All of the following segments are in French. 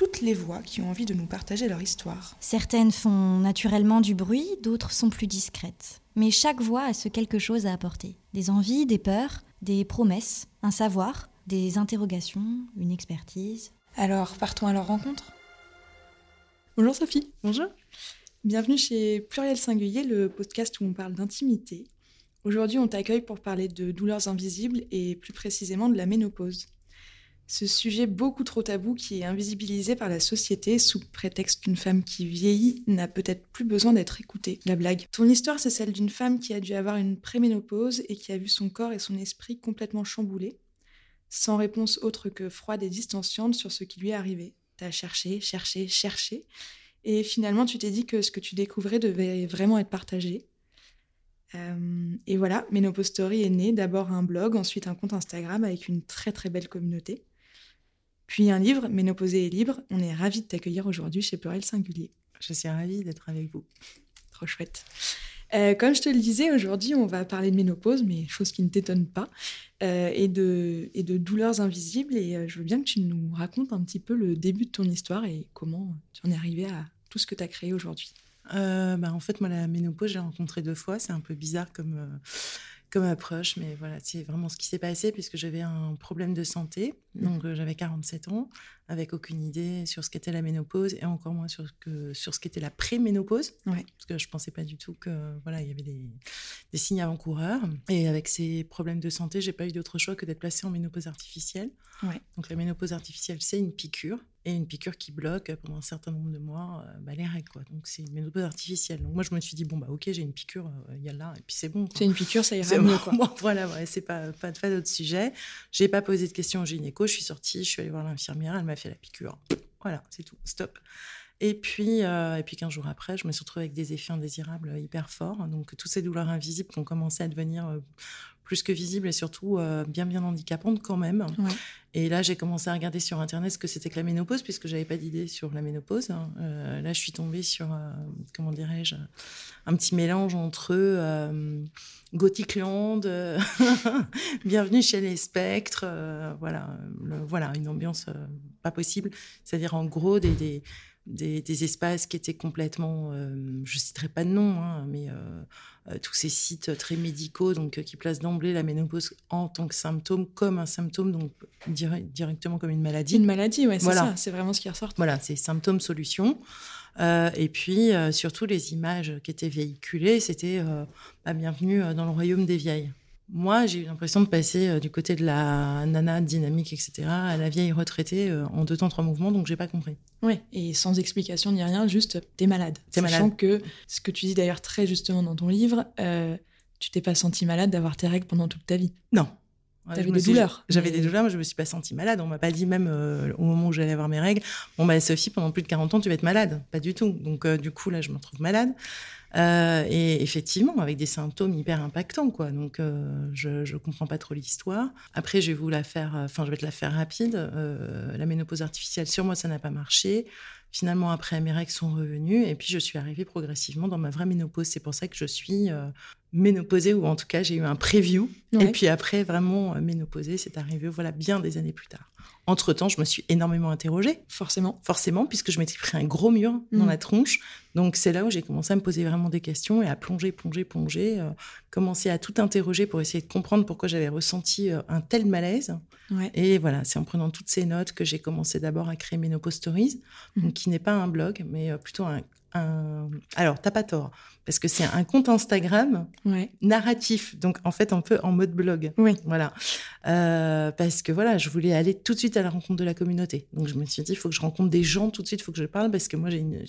toutes les voix qui ont envie de nous partager leur histoire. Certaines font naturellement du bruit, d'autres sont plus discrètes. Mais chaque voix a ce quelque chose à apporter. Des envies, des peurs, des promesses, un savoir, des interrogations, une expertise. Alors, partons à leur rencontre Bonjour Sophie. Bonjour. Bienvenue chez Pluriel Singulier, le podcast où on parle d'intimité. Aujourd'hui, on t'accueille pour parler de douleurs invisibles et plus précisément de la ménopause. Ce sujet beaucoup trop tabou qui est invisibilisé par la société sous prétexte qu'une femme qui vieillit n'a peut-être plus besoin d'être écoutée. La blague. Ton histoire, c'est celle d'une femme qui a dû avoir une préménopause et qui a vu son corps et son esprit complètement chamboulés, sans réponse autre que froide et distanciante sur ce qui lui est arrivé. T'as cherché, cherché, cherché, et finalement tu t'es dit que ce que tu découvrais devait vraiment être partagé. Euh, et voilà, Ménopause Story est né d'abord un blog, ensuite un compte Instagram avec une très très belle communauté. Puis un livre, Ménopausée et libre. On est ravis de t'accueillir aujourd'hui chez Pluriel Singulier. Je suis ravie d'être avec vous. Trop chouette. Euh, comme je te le disais, aujourd'hui, on va parler de ménopause, mais chose qui ne t'étonne pas, euh, et, de, et de douleurs invisibles. Et euh, je veux bien que tu nous racontes un petit peu le début de ton histoire et comment tu en es arrivé à tout ce que tu as créé aujourd'hui. Bah, en fait, moi, la ménopause, j'ai rencontré deux fois. C'est un peu bizarre comme comme approche, mais voilà, c'est vraiment ce qui s'est passé puisque j'avais un problème de santé. Mmh. Donc euh, j'avais 47 ans, avec aucune idée sur ce qu'était la ménopause et encore moins sur, que, sur ce qu'était la préménopause. Ouais. Parce que je pensais pas du tout que voilà, il y avait des, des signes avant-coureurs. Et avec ces problèmes de santé, j'ai pas eu d'autre choix que d'être placée en ménopause artificielle. Ouais. Donc la ménopause artificielle, c'est une piqûre et une piqûre qui bloque pendant un certain nombre de mois euh, bah, les règles. Quoi. Donc c'est une ménopause artificielle. Donc moi je me suis dit, bon, bah ok, j'ai une piqûre, euh, il y a là, et puis c'est bon. C'est une piqûre, ça ira mieux. Quoi. Bon, voilà, ouais, c'est pas, pas, pas d'autre sujet. J'ai pas posé de questions au gynéco, je suis sortie, je suis allée voir l'infirmière, elle m'a fait la piqûre. Voilà, c'est tout, stop. Et puis, euh, et puis 15 jours après, je me suis retrouvée avec des effets indésirables hyper forts. Donc, toutes ces douleurs invisibles qui ont commencé à devenir euh, plus que visibles et surtout euh, bien, bien handicapantes quand même. Ouais. Et là, j'ai commencé à regarder sur Internet ce que c'était que la ménopause, puisque j'avais pas d'idée sur la ménopause. hein. Euh, là, je suis tombée sur, euh, comment dirais-je, un petit mélange entre euh, Gothic Land, euh, Bienvenue chez les Spectres, euh, voilà, le- voilà, une ambiance euh, pas possible. C'est-à-dire, en gros, des, des, des, des espaces qui étaient complètement, euh, je citerai pas de nom, hein, mais euh, euh, tous ces sites très médicaux, donc euh, qui placent d'emblée la ménopause en tant que symptôme, comme un symptôme, donc dire- directement comme une maladie. Une maladie, ouais, c'est Voilà. ça, c'est vraiment ce qui ressort. Voilà, c'est symptômes solutions. Euh, et puis surtout les images qui étaient véhiculées, c'était bah, bienvenue dans le royaume des vieilles. Moi, j'ai eu l'impression de passer euh, du côté de la nana dynamique, etc., à la vieille retraitée euh, en deux temps trois mouvements, donc j'ai pas compris. Ouais, et sans explication ni rien, juste t'es malade. T'es Sachant malade. que ce que tu dis d'ailleurs très justement dans ton livre, euh, tu t'es pas senti malade d'avoir tes règles pendant toute ta vie. Non. Ouais, T'avais des douleurs, J'avais mais- des douleurs, mais je me suis pas sentie malade. On m'a pas dit même au moment où j'allais avoir mes règles, bon bah Sophie, pendant plus de 40 ans, tu vas être malade. Pas du tout. Donc du coup là, je me retrouve malade. Euh, et effectivement, avec des symptômes hyper impactants, quoi. Donc, euh, je, je comprends pas trop l'histoire. Après, je vais vous la faire, euh, enfin, je vais te la faire rapide. Euh, la ménopause artificielle, sur moi, ça n'a pas marché. Finalement, après, mes règles sont revenues, et puis je suis arrivée progressivement dans ma vraie ménopause. C'est pour ça que je suis ménopausée, ou en tout cas, j'ai eu un preview. Ouais. Et puis après, vraiment, ménopausée, c'est arrivé, voilà, bien des années plus tard. Entre-temps, je me suis énormément interrogée Forcément. forcément, puisque je m'étais pris un gros mur dans Mm. la tronche. Donc c'est là où j'ai commencé à me poser vraiment des questions et à plonger, plonger, plonger, euh, commencer à tout interroger pour essayer de comprendre pourquoi j'avais ressenti euh, un tel malaise. Ouais. Et voilà, c'est en prenant toutes ces notes que j'ai commencé d'abord à créer Ménopause Stories, Mhm. donc qui n'est pas un blog, mais euh, plutôt un, un... Alors, t'as pas tort, parce que c'est un compte Instagram Ouais. narratif, donc en fait un peu en mode blog. Oui. Voilà. Euh, parce que voilà, je voulais aller tout de suite à la rencontre de la communauté. Donc je me suis dit, il faut que je rencontre des gens tout de suite, il faut que je parle, parce que moi, j'ai une-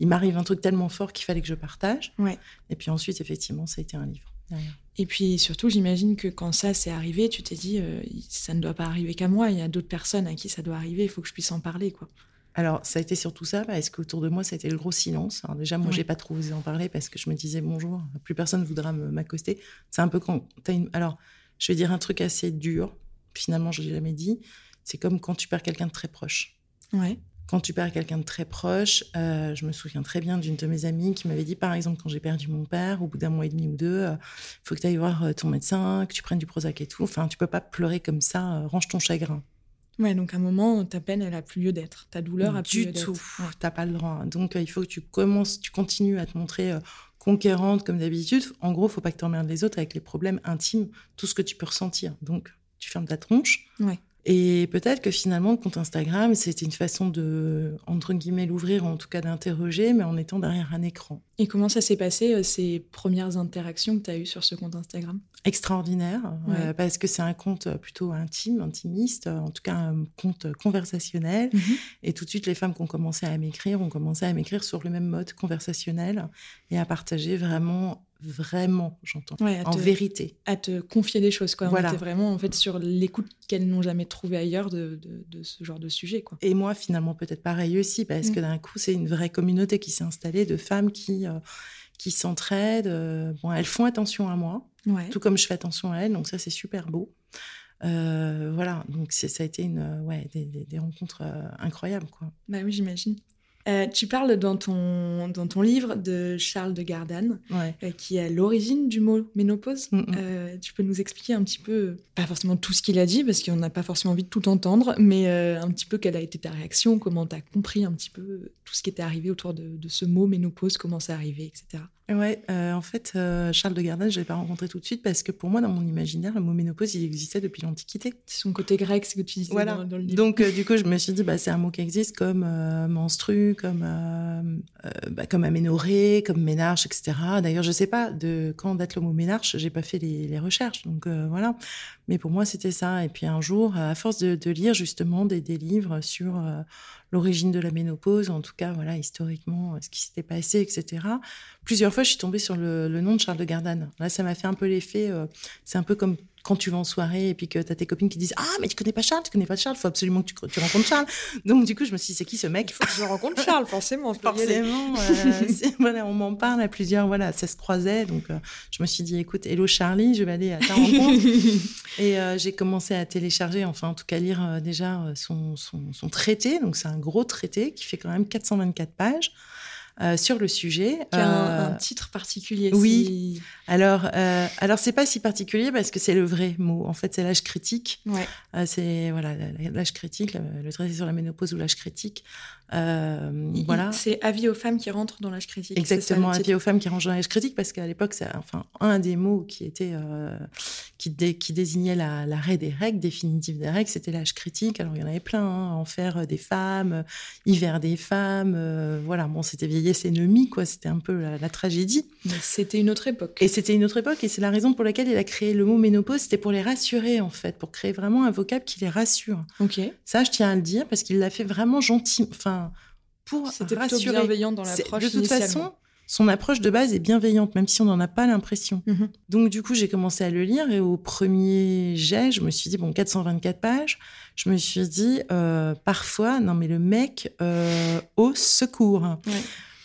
il m'arrive un truc tellement fort qu'il fallait que je partage. Ouais. Et puis ensuite, effectivement, ça a été un livre. derrière. Et puis surtout, j'imagine que quand ça s'est arrivé, tu t'es dit, euh, ça ne doit pas arriver qu'à moi, il y a d'autres personnes à qui ça doit arriver, il faut que je puisse en parler, quoi. Alors, ça a été surtout ça, parce qu'autour de moi, ça a été le gros silence. Alors déjà, moi, Ouais. j'ai pas trop osé en parler parce que je me disais bonjour, plus personne voudra me- m'accoster. C'est un peu quand t'as une. Alors, je vais dire un truc assez dur. Finalement, je l'ai jamais dit. C'est comme quand tu perds quelqu'un de très proche. Ouais. Quand tu perds quelqu'un de très proche, euh, je me souviens très bien d'une de mes amies qui m'avait dit, par exemple, quand j'ai perdu mon père, au bout d'un mois et demi ou deux, il faut que tu ailles voir euh, ton médecin, que tu prennes du Prozac et tout. Enfin, tu peux pas pleurer comme ça, euh, range ton chagrin. Ouais, donc à un moment, ta peine, elle a plus lieu d'être. Ta douleur a plus du lieu d'être. tout. Ouais. T'as pas le droit. Donc, euh, il faut que tu commences, tu continues à te montrer euh, conquérante comme d'habitude. En gros, faut pas que tu emmerdes les autres avec les problèmes intimes, tout ce que tu peux ressentir. Donc, tu fermes ta tronche. Ouais. Et peut-être que finalement, le compte Instagram, c'était une façon de, entre guillemets, l'ouvrir, en tout cas d'interroger, mais en étant derrière un écran. Et comment ça s'est passé, euh, ces premières interactions que tu as eues sur ce compte Instagram? Extraordinaire, euh, parce que c'est un compte euh, plutôt intime, intimiste, euh, en tout cas un compte conversationnel. Et tout de suite, les femmes qui ont commencé à m'écrire ont commencé à m'écrire sur le même mode conversationnel et à partager vraiment, vraiment, j'entends, Ouais, en te, vérité. à te confier des choses. Quoi. Voilà. On était vraiment en fait, sur l'écoute qu'elles n'ont jamais trouvée ailleurs de, de, de ce genre de sujet. Quoi. Et moi, finalement, peut-être pareil aussi, parce Mm. que d'un coup, c'est une vraie communauté qui s'est installée de femmes qui, euh, qui s'entraident. euh, bon, elles font attention à moi, Ouais. tout comme je fais attention à elles, donc ça, c'est super beau. Euh, voilà, donc ça a été une, ouais, des, des- des rencontres incroyables, quoi. Bah oui, j'imagine. Euh, tu parles dans ton, dans ton livre de Charles de Gardanne, Ouais. euh, qui est à l'origine du mot ménopause. Mm, mm. Euh, tu peux nous expliquer un petit peu, pas forcément tout ce qu'il a dit, parce qu'on n'a pas forcément envie de tout entendre, mais un petit peu quelle a été ta réaction, comment tu as compris un petit peu tout ce qui était arrivé autour de, de ce mot ménopause, comment c'est arrivé, etc. Ouais, en fait, Charles de Gardanne, je l'ai pas rencontré tout de suite parce que pour moi, dans mon imaginaire, le mot ménopause, il existait depuis l'Antiquité. C'est son côté grec, c'est ce que tu disais Voilà. dans, dans le livre. Donc, du coup, je me suis dit, bah, c'est un mot qui existe comme menstru, comme, euh, euh, bah, comme aménorrhée, comme ménarche, etc. D'ailleurs, je sais pas de quand date le mot ménarche, j'ai pas fait les, recherches. Donc, euh, voilà. Mais pour moi, c'était ça. Et puis, un jour, à force de, lire justement des, des livres sur euh, l'origine de la ménopause, en tout cas, voilà, historiquement, ce qui s'était passé, etc. Plusieurs fois, je suis tombée sur le, le nom de Charles de Gardanne. Là, ça m'a fait un peu l'effet, euh, c'est un peu comme quand tu vas en soirée et puis que tu as tes copines qui disent Ah, mais tu connais pas Charles, tu connais pas Charles, faut absolument que tu, tu rencontres Charles. Donc, du coup, je me suis dit C'est qui ce mec? Je rencontre Charles, forcément. je peux y aller. Forcément, euh, voilà, on m'en parle à plusieurs, voilà, ça se croisait. Donc, euh, je me suis dit Écoute, hello Charlie, je vais aller à ta rencontre. Et euh, j'ai commencé à télécharger, enfin, en tout cas, lire déjà son, son, son traité. Donc, c'est un gros traité qui fait quand même 424 pages. Euh, sur le sujet. Qui a un, Euh, un titre particulier. oui. si- alors, euh, alors c'est pas si particulier parce que c'est le vrai mot. En fait, c'est l'âge critique. Ouais. Euh, c'est voilà l'âge critique, le, le traité sur la ménopause ou l'âge critique. Euh, Il- voilà. C'est avis aux femmes qui rentrent dans l'âge critique. Exactement, avis aux femmes qui rangent dans l'âge critique, parce qu'à l'époque, c'est enfin un des mots qui était euh, qui, dé- qui désignait la- l'arrêt des règles, définitive des règles, c'était l'âge critique. Alors il y en avait plein, hein, enfer des femmes, hiver des femmes, euh, voilà. Bon, c'était vieillesse ennemie, quoi. C'était un peu la, la tragédie. C'était une autre époque. Et c'était une autre époque, et c'est la raison pour laquelle il a créé le mot ménopause, c'était pour les rassurer, en fait, pour créer vraiment un vocable qui les rassure. Ok. Ça, je tiens à le dire, parce qu'il l'a fait vraiment gentil, enfin, pour C'était rassurer. bienveillant dans l'approche. De toute façon, son approche de base est bienveillante, même si on n'en a pas l'impression. Mhm. Donc, du coup, j'ai commencé à le lire, et au premier jet, je me suis dit, bon, 424 pages, je me suis dit, euh, parfois, non, mais le mec, euh, au secours. Ouais.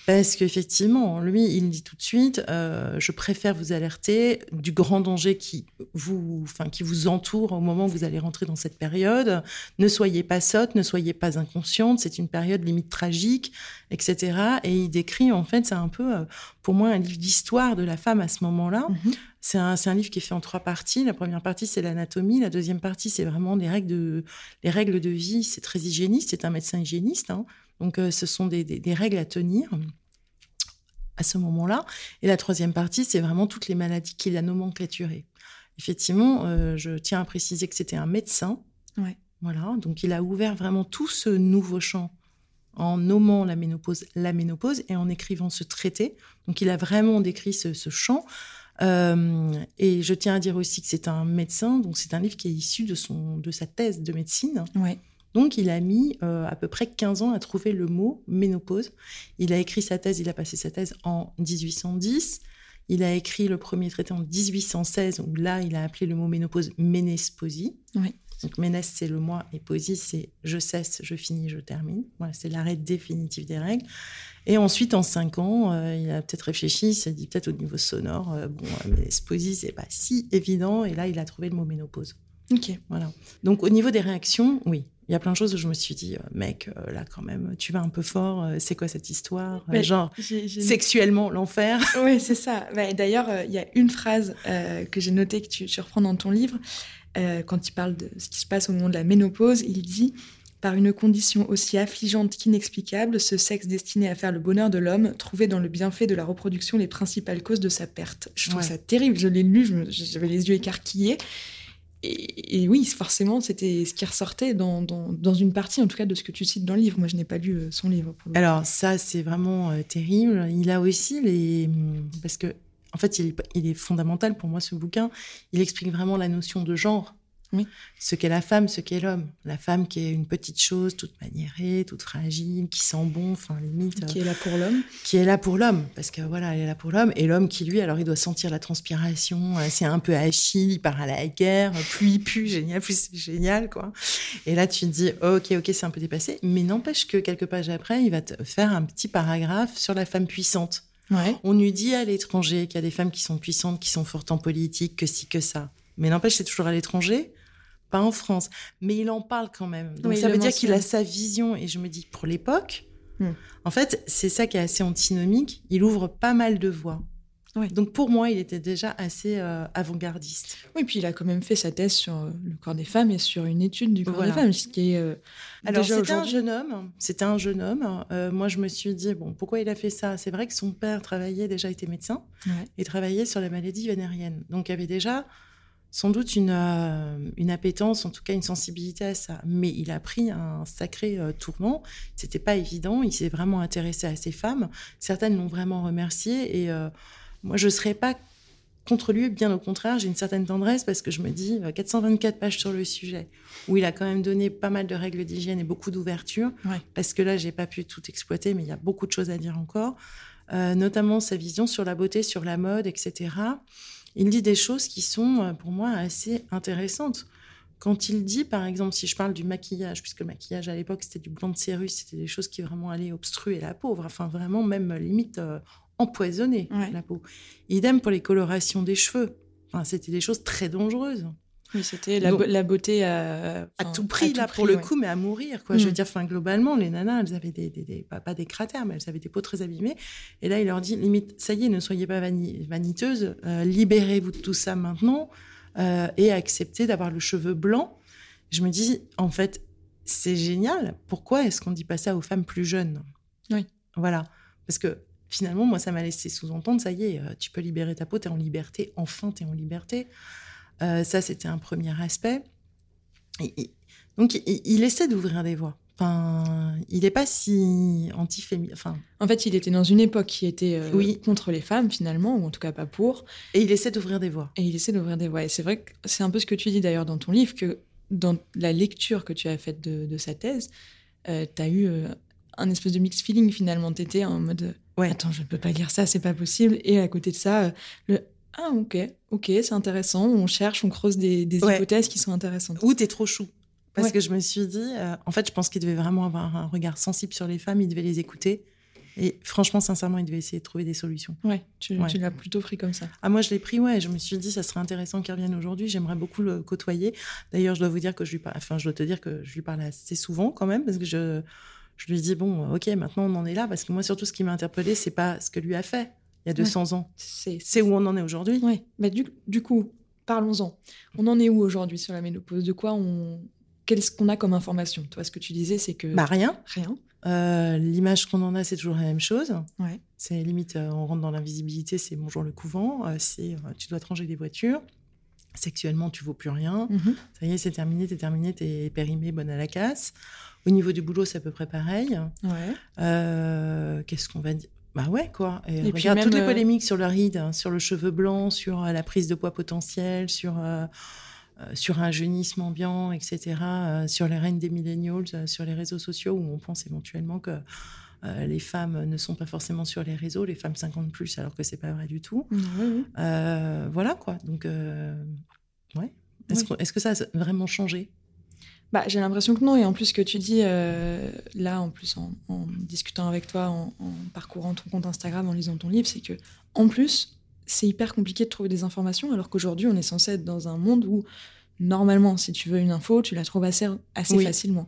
Parce qu'effectivement, lui, il dit tout de suite, euh, je préfère vous alerter du grand danger qui vous, enfin, qui vous entoure au moment où vous allez rentrer dans cette période. Ne soyez pas sotte, ne soyez pas inconsciente. C'est une période limite tragique, etc. Et il décrit, en fait, c'est un peu, euh, pour moi, un livre d'histoire de la femme à ce moment-là. Mhm. C'est un, livre qui est fait en trois parties. La première partie, c'est l'anatomie. La deuxième partie, c'est vraiment les règles de, les règles de vie. C'est très hygiéniste. C'est un médecin hygiéniste. hein. Donc, euh, ce sont des, des- des règles à tenir à ce moment-là. Et la troisième partie, c'est vraiment toutes les maladies qu'il a nomenclaturées. Effectivement, euh, je tiens à préciser que c'était un médecin. Ouais. Voilà. Donc, il a ouvert vraiment tout ce nouveau champ en nommant la ménopause la ménopause et en écrivant ce traité. Donc, il a vraiment décrit ce, ce champ. Euh, et je tiens à dire aussi que c'est un médecin, donc c'est un livre qui est issu de, son, de sa thèse de médecine. Ouais. Donc, il a mis euh, à peu près 15 ans à trouver le mot ménopause. Il a écrit sa thèse, il a passé sa thèse en 1810. Il a écrit le premier traité en 1816, où là, il a appelé le mot ménopause ménesposie. Oui. Donc ménesse, c'est le moi, et poésie, c'est je cesse, je finis, je termine. Voilà, c'est l'arrêt définitif des règles. Et ensuite, en cinq ans, euh, il a peut-être réfléchi, il s'est dit peut-être au niveau sonore, euh, bon, euh, mais poésie, c'est pas si évident. Et là, il a trouvé le mot ménopause. Ok. Voilà. Donc au niveau des réactions, oui. Il y a plein de choses où je me suis dit, mec, là quand même, tu vas un peu fort, c'est quoi cette histoire Mais Genre, sexuellement, l'enfer. Oui, c'est ça. D'ailleurs, euh, il y a une phrase euh, que j'ai notée que tu, tu reprends dans ton livre. euh, quand il parle de ce qui se passe au moment de la ménopause, il dit Par une condition aussi affligeante qu'inexplicable, ce sexe destiné à faire le bonheur de l'homme trouvait dans le bienfait de la reproduction les principales causes de sa perte. Je trouve Ouais. ça terrible. Je l'ai lu, j'avais les yeux écarquillés. Et, oui, forcément, c'était ce qui ressortait dans, dans, dans une partie, en tout cas, de ce que tu cites dans le livre. Moi, je n'ai pas lu euh, son livre. Alors ça, c'est vraiment euh, terrible. Il a aussi les... Parce que, en fait, il il est fondamental pour moi, ce bouquin. Il explique vraiment la notion de genre. Oui. Ce qu'est la femme, ce qu'est l'homme. La femme qui est une petite chose, toute maniérée, toute fragile, qui sent bon, enfin limite, euh, qui est là pour l'homme. qui est là pour l'homme. Parce que voilà, elle est là pour l'homme. Et l'homme qui, lui, alors il doit sentir la transpiration. euh, C'est un peu Achille, il part à la guerre. Plus il pue, génial, plus c'est génial, quoi. Et là, tu te dis, ok, ok, c'est un peu dépassé. Mais n'empêche que quelques pages après, il va te faire un petit paragraphe sur la femme puissante. Ouais. On nous dit à l'étranger qu'il y a des femmes qui sont puissantes, qui sont fortes en politique, que si, que ça. Mais n'empêche, c'est toujours à l'étranger, pas en France. Mais il en parle quand même. Donc Oui, ça veut dire qu'il a sa vision. Et je me dis, pour l'époque, Hmm. en fait, c'est ça qui est assez antinomique. Il ouvre pas mal de voies. Donc pour moi, il était déjà assez euh, avant-gardiste. Oui, puis il a quand même fait sa thèse sur euh, le corps des femmes et sur une étude du corps Voilà. des femmes, ce qui est euh, Alors c'était un jeune homme. C'était un jeune homme. Moi, je me suis dit bon, pourquoi il a fait ça? C'est vrai que son père travaillait déjà, était médecin. Ouais. et travaillait sur les maladies vénériennes. Donc il y avait déjà sans doute une, euh, une appétence, en tout cas une sensibilité à ça. Mais il a pris un sacré euh, tournant. C'était pas évident. Il s'est vraiment intéressé à ces femmes. Certaines l'ont vraiment remercié. Et euh, moi, je serais pas contre lui, bien au contraire, j'ai une certaine tendresse parce que je me dis euh, 424 pages sur le sujet, où il a quand même donné pas mal de règles d'hygiène et beaucoup d'ouverture, Ouais. parce que là, j'ai pas pu tout exploiter, mais il y a beaucoup de choses à dire encore, Euh, notamment sa vision sur la beauté, sur la mode, etc. Il dit des choses qui sont, euh, pour moi, assez intéressantes. Quand il dit, par exemple, si je parle du maquillage, puisque le maquillage à l'époque c'était du blanc de cérus, c'était des choses qui vraiment allaient obstruer la peau, enfin vraiment même euh, limite euh, empoisonner Ouais. la peau. Idem pour les colorations des cheveux. Enfin, c'était des choses très dangereuses. C'était la, beauté à, tout prix, tout là, prix, pour le ouais. coup, mais à mourir, quoi. Je veux Mm. dire, enfin, globalement, les nanas, elles avaient des, des, des- pas, pas des cratères, mais elles avaient des peaux très abîmées. Et là, il leur dit, limite, ça y est, ne soyez pas vani- vaniteuses, euh, libérez-vous de tout ça maintenant euh, et acceptez d'avoir le cheveu blanc. Je me dis, en fait, c'est génial. Pourquoi est-ce qu'on dit pas ça aux femmes plus jeunes? Oui. Voilà. Parce que finalement, moi, ça m'a laissé sous-entendre, ça y est, euh, tu peux libérer ta peau, tu es en liberté, enfin, tu es en liberté. Euh, ça, c'était un premier aspect. Et- et- donc, il, il essaie d'ouvrir des voies. Enfin, il n'est pas si anti-féminin. Enfin, En fait, il était dans une époque qui était euh, Oui. contre les femmes, finalement, ou en tout cas pas pour. et il essaie d'ouvrir des voies. Et il essaie d'ouvrir des voies. Et c'est vrai que c'est un peu ce que tu dis d'ailleurs dans ton livre, que dans la lecture que tu as faite de, de sa thèse, tu as eu euh, un espèce de mixed feeling finalement. Tu étais en mode euh, Ouais. Attends, je ne peux pas lire ça, c'est pas possible. Et à côté de ça, euh, le Ah, ok, ok, c'est intéressant. On cherche, on creuse des, des Ouais. hypothèses qui sont intéressantes. Ou t'es trop chou. Parce Ouais. que je me suis dit, euh, en fait, je pense qu'il devait vraiment avoir un regard sensible sur les femmes, il devait les écouter. Et franchement, sincèrement, il devait essayer de trouver des solutions. Ouais, tu, Ouais. tu l'as plutôt pris comme ça. Ah, moi, je l'ai pris, ouais. Je me suis dit, ça serait intéressant qu'il revienne aujourd'hui. J'aimerais beaucoup le côtoyer. D'ailleurs, je dois vous dire que je lui parle, enfin, je dois te dire que je lui parle assez souvent quand même, parce que je, je lui dis, bon, ok, maintenant on en est là, parce que moi, surtout, ce qui m'a interpellée, c'est pas ce que lui a fait il y a 200 ans. C'est où on en est aujourd'hui. Ouais, bah du, du coup, parlons-en. On en est où aujourd'hui sur la ménopause? De quoi on. Qu'est-ce qu'on a comme information? Toi, ce que tu disais, c'est que. Bah, rien. rien. Euh, L'image qu'on en a, c'est toujours la même chose. Ouais. C'est limite, euh, on rentre dans l'invisibilité, c'est bonjour le couvent, euh, c'est tu dois te ranger des voitures. Sexuellement, tu vaux plus rien. Mhm. Ça y est, c'est terminé, t'es terminé, t'es périmé, bonne à la casse. Au niveau du boulot, c'est à peu près pareil. Ouais. Qu'est-ce qu'on va dire Bah ouais, quoi. Et, Et puis regarde toutes les euh, polémiques sur le ride, hein, sur le cheveu blanc, sur euh, la prise de poids potentiel, sur, euh, sur un jeunisme ambiant, etc. euh, sur les reines des millennials, euh, sur les réseaux sociaux, où on pense éventuellement que les femmes ne sont pas forcément sur les réseaux, les femmes 50 plus, alors que c'est pas vrai du tout. Euh, voilà, quoi. Donc, ouais. Est-ce Oui. que, est-ce que ça a vraiment changé? Bah, J'ai l'impression que non. Et en plus, ce que tu dis euh, là, en plus, en, en discutant avec toi, en, en, parcourant ton compte Instagram, en lisant ton livre, c'est que, en plus, c'est hyper compliqué de trouver des informations, alors qu'aujourd'hui, on est censé être dans un monde où, normalement, si tu veux une info, tu la trouves assez, assez Oui. facilement.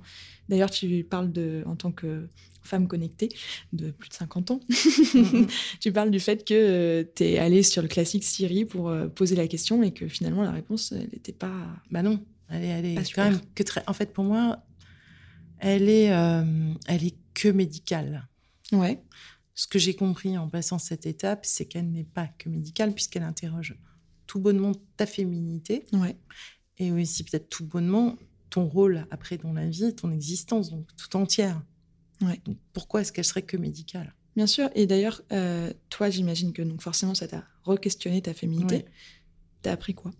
D'ailleurs, tu parles de, en tant que femme connectée de plus de 50 ans, tu parles du fait que tu es allée sur le classique Siri pour euh, poser la question et que finalement, la réponse, n'était pas. Bah non, elle est, elle est Pas quand super. même que très. En fait, pour moi, elle est, euh, elle est que médicale. Ouais. Ce que j'ai compris en passant cette étape, c'est qu'elle n'est pas que médicale puisqu'elle interroge tout bonnement ta féminité Ouais. et aussi peut-être tout bonnement ton rôle après dans la vie, ton existence, donc tout entière. Ouais. Donc, pourquoi est-ce qu'elle serait que médicale? Bien sûr. Et d'ailleurs, euh, toi, j'imagine que donc forcément, ça t'a re-questionné ta féminité. Ouais. T'as appris quoi?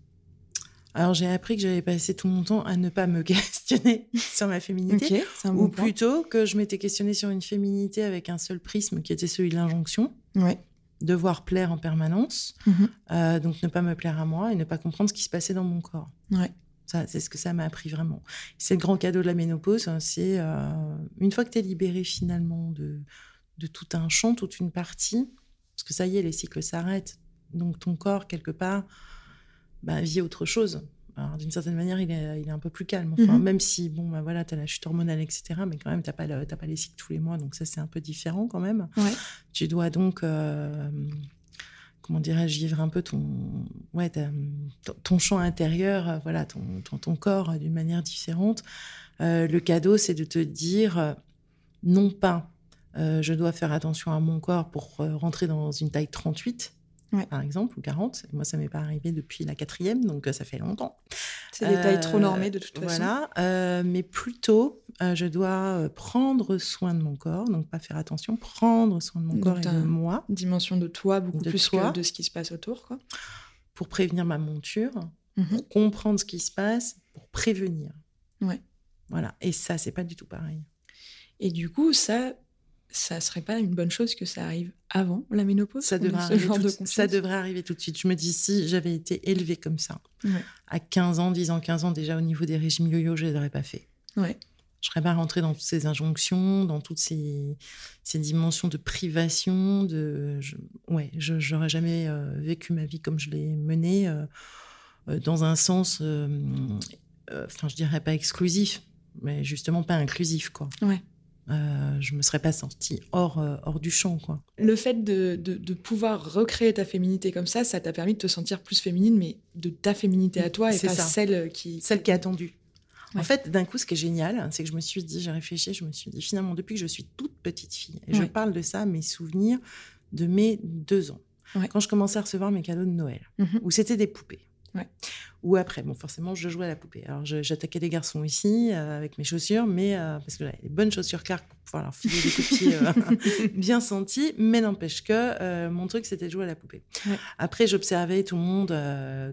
Alors j'ai appris que j'avais passé tout mon temps à ne pas me questionner sur ma féminité. Bon Ou plutôt que je m'étais questionnée sur une féminité avec un seul prisme qui était celui de l'injonction, Ouais. devoir plaire en permanence, Mhm. euh, donc ne pas me plaire à moi et ne pas comprendre ce qui se passait dans mon corps. Ouais. Ça, c'est ce que ça m'a appris vraiment. C'est le grand cadeau de la ménopause, hein, c'est euh, une fois que tu es libéré finalement de, de tout un champ, toute une partie, parce que ça y est, les cycles s'arrêtent, donc ton corps, quelque part, bah, vit autre chose. Alors, d'une certaine manière, il est, il est un peu plus calme. Enfin, Mhm. Même si, bon, bah, voilà, tu as la chute hormonale, etc., mais quand même, tu n'as pas, le- t'as pas les cycles tous les mois, donc ça, c'est un peu différent quand même. Ouais. Tu dois donc, euh, comment dirais-je, vivre un peu ton, ouais, ta- ton, ton champ intérieur, euh, voilà, ton, ton, ton corps euh, d'une manière différente. Euh, le cadeau, c'est de te dire, non pas, euh, je dois faire attention à mon corps pour rentrer dans une taille 38, Ouais. par exemple, ou 40. Moi, ça m'est pas arrivé depuis la quatrième, donc euh, ça fait longtemps. C'est des tailles Euh, trop normées de toute façon. Voilà, euh, mais plutôt, euh, je dois euh, prendre soin de mon corps, donc pas faire attention, prendre soin de mon Donc corps et de moi Dimension de toi beaucoup De plus toi. que de ce qui se passe autour, quoi. pour prévenir ma monture, Mhm. pour comprendre ce qui se passe, pour prévenir. Ouais. Voilà, et ça, c'est pas du tout pareil. Et du coup, ça, ça serait pas une bonne chose que ça arrive avant la ménopause Ça devrait, arriver de ça devrait arriver tout de suite. Je me dis, si j'avais été élevée comme ça, Ouais. à 15 ans, 10 ans, 15 ans, déjà au niveau des régimes yo-yo, je ne les aurais pas fait. Ouais. Je serais pas rentrée dans toutes ces injonctions, dans toutes ces, ces dimensions de privation. De, je, ouais, je n'aurais jamais euh, vécu ma vie comme je l'ai menée, euh, euh, dans un sens, enfin, je dirais pas exclusif, mais justement pas inclusif, quoi. Ouais. Euh, je me serais pas sentie hors, euh, hors du champ, quoi. Le fait de, de, de pouvoir recréer ta féminité comme ça, ça t'a permis de te sentir plus féminine, mais de ta féminité à toi et C'est pas ça. celle qui. Celle qui est attendue. En fait, d'un coup, ce qui est génial, c'est que je me suis dit, j'ai réfléchi, je me suis dit, finalement, depuis que je suis toute petite fille, et je parle de ça, mes souvenirs de mes deux ans, Ouais. quand je commençais à recevoir mes cadeaux de Noël, Mhm. où c'était des poupées. Ouais. Ou après, bon, forcément, je jouais à la poupée. Alors, j'attaquais les garçons ici euh, avec mes chaussures, mais euh, parce que j'avais des bonnes chaussures Clark pour pouvoir leur filer des pied euh, bien sentis. Mais n'empêche que mon truc, c'était de jouer à la poupée. Ouais. Après, j'observais tout le monde,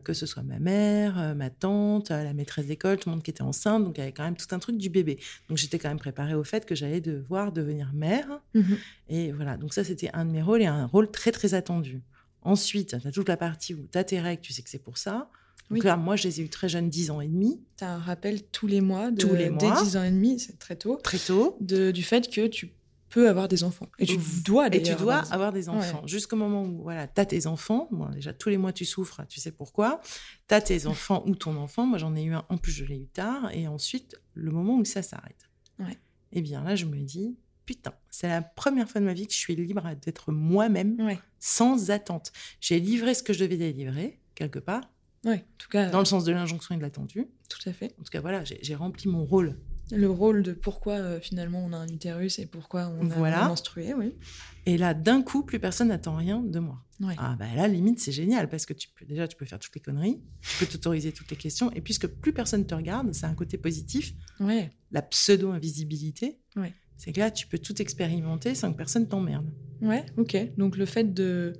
que ce soit ma mère, ma tante, la maîtresse d'école, tout le monde qui était enceinte. Donc, il y avait quand même tout un truc du bébé. Donc, j'étais quand même préparée au fait que j'allais devoir devenir mère. Mhm. Et voilà, donc ça, c'était un de mes rôles et un rôle très, très attendu. Ensuite, tu as toute la partie où tu as tes règles, tu sais que c'est pour ça. Donc Oui. là, moi, je les ai eu très jeunes, 10 ans et demi, T'as un rappel tous les mois, de, Tous les dès mois. 10 ans et demi, c'est très tôt, très tôt. de, du fait que tu peux avoir des enfants. Et tu dois Et tu dois avoir des- enfants. Jusqu'au moment où voilà, tu as tes enfants. Bon, déjà, tous les mois, tu souffres, tu sais pourquoi. Tu as tes enfants ou ton enfant. Moi, j'en ai eu un. En plus, je l'ai eu tard. Et ensuite, le moment où ça s'arrête. Ouais. Eh bien, là, je me dis, putain, c'est la première fois de ma vie que je suis libre d'être moi-même Ouais, sans attente. J'ai livré ce que je devais délivrer, quelque part, ouais, en tout cas, dans le sens de l'injonction et de l'attendu. tout à fait. En tout cas, voilà, j'ai j'ai rempli mon rôle. Le rôle de pourquoi euh, finalement on a un utérus et pourquoi on a Voilà. menstrué, oui. Et là, d'un coup, plus personne n'attend rien de moi. Ouais. Ah bah là, limite, c'est génial parce que tu peux déjà, tu peux faire toutes les conneries, tu peux t'autoriser toutes les questions, et puisque plus personne te regarde, c'est un côté positif, Ouais, la pseudo-invisibilité. Ouais. C'est que là, tu peux tout expérimenter sans que personne t'emmerde. ouais, ok. Donc le fait de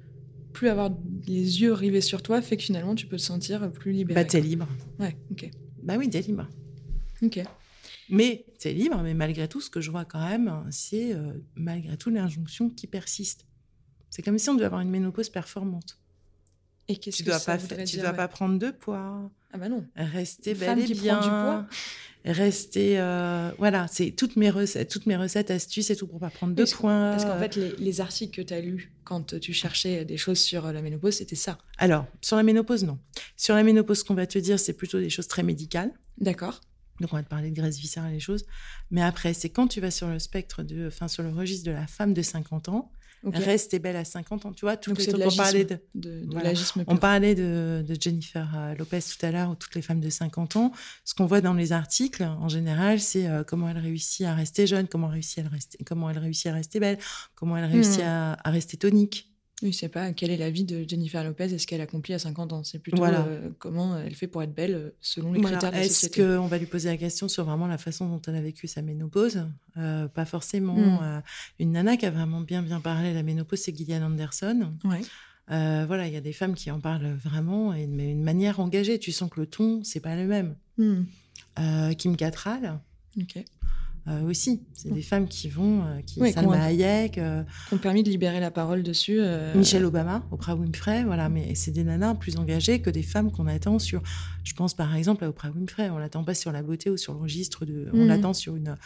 plus avoir les yeux rivés sur toi fait que finalement tu peux te sentir plus libéré. Bah, t'es libre. Ouais, ok. Bah oui, t'es libre. Ok. Mais t'es libre, mais malgré tout, ce que je vois quand même, c'est euh, malgré tout l'injonction qui persiste. C'est comme si on devait avoir une ménopause performante. Et qu'est-ce que dois ça pas, voudrait tu dire, dois ouais pas prendre de poids, Ah bah non. rester belle et qui prend bien, du poids? Rester euh, voilà c'est toutes mes recettes toutes mes recettes astuces et tout pour pas prendre deux points. parce qu'en fait les, les, articles que tu as lus quand tu cherchais des choses sur la ménopause c'était ça. Alors sur la ménopause non. Sur la ménopause ce qu'on va te dire c'est plutôt des choses très médicales. D'accord. Donc on va te parler de graisse viscérale et les choses. Mais après c'est quand tu vas sur le spectre de enfin sur le registre de la femme de 50 ans Okay. Reste belle à 50 ans. Tu vois, toutes les trucs, on parlait de, de, de voilà. On parlait de, de, Jennifer euh, Lopez tout à l'heure, ou toutes les femmes de 50 ans. Ce qu'on voit dans les articles, en général, c'est euh, comment elle réussit à rester jeune, comment elle réussit à rester, comment elle réussit à rester belle, comment elle réussit mmh. à, à, rester tonique. Oui, c'est pas quelle est la vie de Jennifer Lopez et ce qu'elle accomplit à 50 ans? C'est plutôt voilà. euh, comment elle fait pour être belle selon les voilà. critères de la Est-ce qu'on va lui poser la question sur vraiment la façon dont elle a vécu sa ménopause? Euh, Pas forcément. Euh, une nana qui a vraiment bien bien parlé de la ménopause, c'est Gillian Anderson. Ouais. Euh, voilà, il y a des femmes qui en parlent vraiment, et mais une manière engagée. Tu sens que le ton, c'est pas le même. Mmh. Kim Cattrall. Ok. Euh, aussi. C'est des femmes qui vont, euh, qui oui, Salma Hayek, euh, qui ont permis de libérer la parole dessus. Michelle Obama, Oprah Winfrey, voilà. Mais c'est des nanas plus engagées que des femmes qu'on attend sur. Je pense par exemple à Oprah Winfrey. On l'attend pas sur la beauté ou sur le registre de. On Mhm. l'attend sur une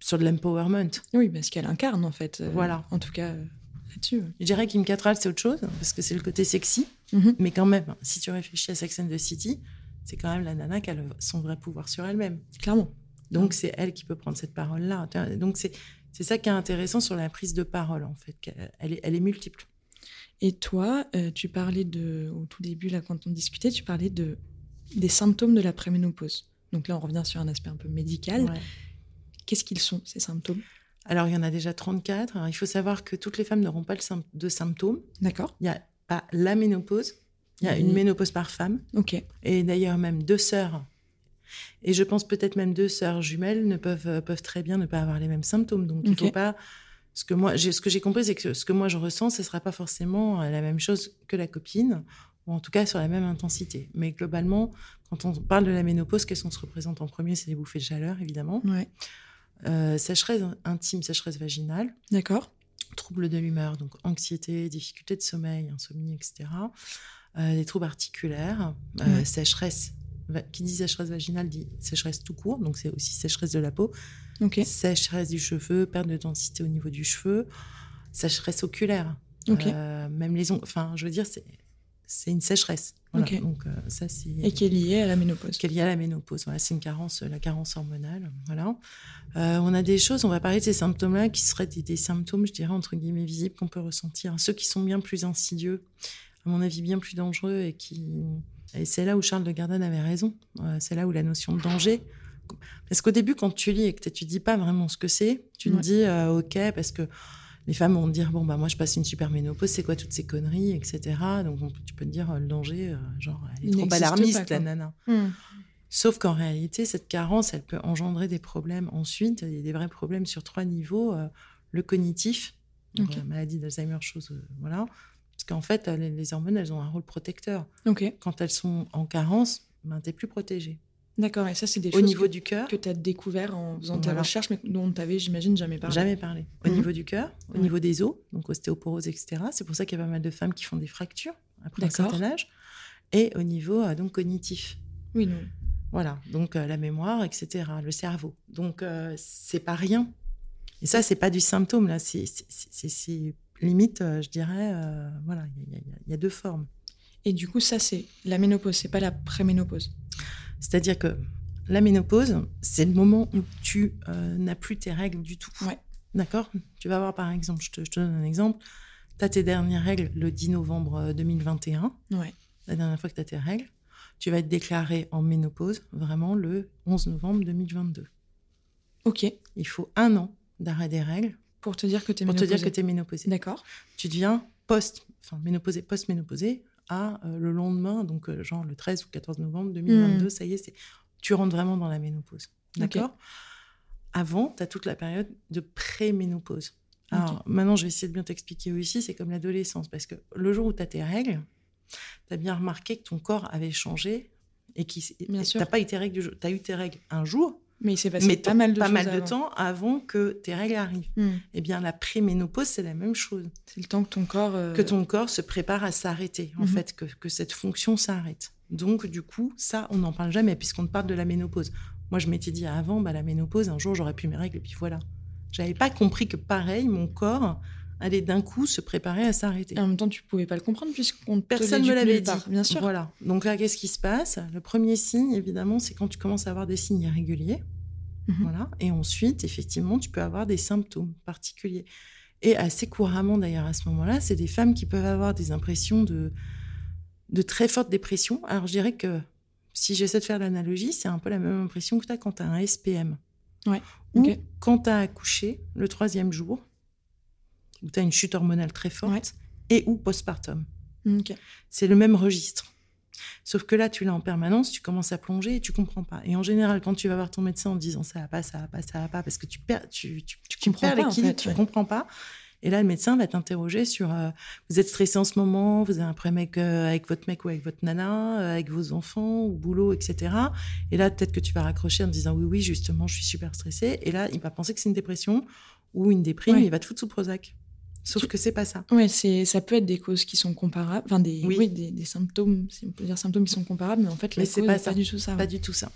sur de l'empowerment. Oui, parce qu'elle incarne en fait. Voilà. En tout cas, là-dessus. Je dirais Kim Cattrall, c'est autre chose parce que c'est le côté sexy. Mhm. Mais quand même, si tu réfléchis à Sex and the City, c'est quand même la nana qui a le- son vrai pouvoir sur elle-même. Clairement. Donc, c'est elle qui peut prendre cette parole-là. Donc, c'est ça qui est intéressant sur la prise de parole, en fait. Elle est, elle est multiple. Et toi, euh, tu parlais de, au tout début, là, quand on discutait, tu parlais de, des symptômes de la préménopause. Donc là, on revient sur un aspect un peu médical. Ouais. Qu'est-ce qu'ils sont, ces symptômes? Alors, il y en a déjà 34. Alors, il faut savoir que toutes les femmes n'auront pas le de symptômes. D'accord Il n'y a pas la ménopause. Il y a une ménopause par femme. Ok. Et d'ailleurs, même deux sœurs. Et je pense peut-être même deux sœurs jumelles ne peuvent, euh, peuvent très bien ne pas avoir les mêmes symptômes. Donc, il Ok. faut pas. Ce que moi, j'ai- ce que j'ai compris, c'est que ce que moi je ressens, ce sera pas forcément euh, la même chose que la copine, ou en tout cas sur la même intensité. Mais globalement, quand on parle de la ménopause, qu'est-ce qu'on se représente en premier? C'est les bouffées de chaleur, évidemment. Ouais. Euh, sécheresse intime, sécheresse vaginale, D'accord. troubles de l'humeur, donc anxiété, difficulté de sommeil, insomnie, etc. Euh, les troubles articulaires, euh, Ouais. sécheresse. Qui dit sécheresse vaginale dit sécheresse tout court, donc c'est aussi sécheresse de la peau, sécheresse du cheveu, perte de densité au niveau du cheveu, sécheresse oculaire. Euh, même les ongles, enfin, je veux dire, c'est c'est une sécheresse. Voilà. Donc euh, ça, c'est Et qui est lié à la ménopause. qu'elle y a la ménopause. Voilà, c'est une carence, la carence hormonale. Voilà. Euh, on a des choses, on va parler de ces symptômes-là qui seraient des, des symptômes, je dirais, entre guillemets, visibles qu'on peut ressentir. Ceux qui sont bien plus insidieux, à mon avis, bien plus dangereux et qui. Et c'est là où Charles de Gardanne avait raison. Euh, c'est là où la notion de danger. Parce qu'au début, quand tu lis et que tu dis pas vraiment ce que c'est, tu te dis, euh, OK, parce que les femmes vont te dire, bon, bah, moi, je passe une super ménopause, c'est quoi toutes ces conneries, etc. Donc, on tu peux te dire, le danger, euh, genre, elle est Il trop alarmiste, pas, la nana. Hmm. Sauf qu'en réalité, cette carence, elle peut engendrer des problèmes ensuite, il y a des vrais problèmes sur trois niveaux. euh, le cognitif, donc la maladie d'Alzheimer, chose, voilà. Parce qu'en fait, euh, les, les hormones, elles ont un rôle protecteur. Quand elles sont en carence, ben, tu plus protégé. D'accord. Et ça, c'est des Au choses niveau que, du cœur, que tu as découvert en faisant Voilà. recherches, mais dont tu avais, j'imagine, jamais parlé. jamais parlé. Au Mhm. niveau du cœur, au niveau des os, donc ostéoporose, etc. C'est pour ça qu'il y a pas mal de femmes qui font des fractures après un certain âge. Et au niveau euh, donc cognitif. Oui, non. Voilà, donc euh, la mémoire, etc., le cerveau. Donc, euh, c'est pas rien. Et ça, c'est pas du symptôme, là. C'est limite, euh, je dirais, euh, voilà, il y, a- y y deux formes. Et du coup, ça, c'est la ménopause, c'est pas la préménopause. C'est-à-dire que la ménopause, c'est le moment où tu euh, n'as plus tes règles du tout. Ouais. D'accord? Tu vas voir, par exemple, je te, je te donne un exemple. Tu as tes dernières règles le 10 novembre euh, 2021, Ouais. la dernière fois que tu as tes règles. Tu vas être déclaré en ménopause vraiment le 11 novembre 2022. Ok. Il faut un an d'arrêt des règles Pour te dire que tu es pour te ménopausée. dire que tu es ménopausée. D'accord. Tu deviens post, enfin ménopausée, post-ménopausée à euh, le lendemain, donc euh, genre le 13 ou 14 novembre 2022, Hmm. ça y est, c'est tu rentres vraiment dans la ménopause. D'accord? Avant, tu as toute la période de pré-ménopause. Alors maintenant, je vais essayer de bien t'expliquer aussi, c'est comme l'adolescence, parce que le jour où tu as tes règles, tu as bien remarqué que ton corps avait changé et qui Bien sûr. t'as pas eu tes règles du jour. Tu as eu tes règles un jour, Mais il s'est passé pas mal de pas choses mal de avant. temps avant que tes règles arrivent. Hmm. Eh bien, la préménopause, c'est la même chose. C'est le temps que ton corps. euh, Que ton corps se prépare à s'arrêter, en Mhm. fait, que, que cette fonction s'arrête. Donc, du coup, ça, on n'en parle jamais, puisqu'on parle de la ménopause. Moi, je m'étais dit avant, bah, la ménopause, un jour, j'aurais pu mes règles, et puis voilà. J'avais pas compris que pareil, mon corps allait d'un coup se préparer à s'arrêter. En même temps, tu pouvais pas le comprendre puisqu'on personne ne me l'avait dit. bien sûr. Voilà. Donc là, qu'est-ce qui se passe? Le premier signe, évidemment, c'est quand tu commences à avoir des signes irréguliers. Mhm. Voilà. Et ensuite, effectivement, tu peux avoir des symptômes particuliers. Et assez couramment, d'ailleurs, à ce moment-là, c'est des femmes qui peuvent avoir des impressions de, de très forte dépression. Alors, je dirais que si j'essaie de faire l'analogie, c'est un peu la même impression que tu as quand tu as un SPM. Ouais. Ou quand tu as accouché le troisième jour, où tu as une chute hormonale très forte, Ouais. et ou postpartum. C'est le même registre. Sauf que là, tu l'as en permanence, tu commences à plonger et tu comprends pas. Et en général, quand tu vas voir ton médecin en disant ça va pas, ça va pas, ça va pas, parce que tu perds, tu, tu, tu comprends perds pas, en l'équilibre, fait, tu ouais. comprends pas. Et là, le médecin va t'interroger sur euh, vous êtes stressé en ce moment, vous avez un problème avec, euh, avec votre mec ou avec votre nana, euh, avec vos enfants, ou boulot, etc. Et là, peut-être que tu vas raccrocher en disant oui, oui, justement, je suis super stressée. Et là, il va penser que c'est une dépression ou une déprime, Ouais. il va te foutre sous Prozac. Sauf Tu- que c'est pas ça. C'est ça peut être des causes qui sont comparables, enfin des Oui. oui, des, des symptômes, si on peut dire symptômes qui sont comparables, mais en fait la cause pas n'est ça. pas du tout ça. Pas du tout ça.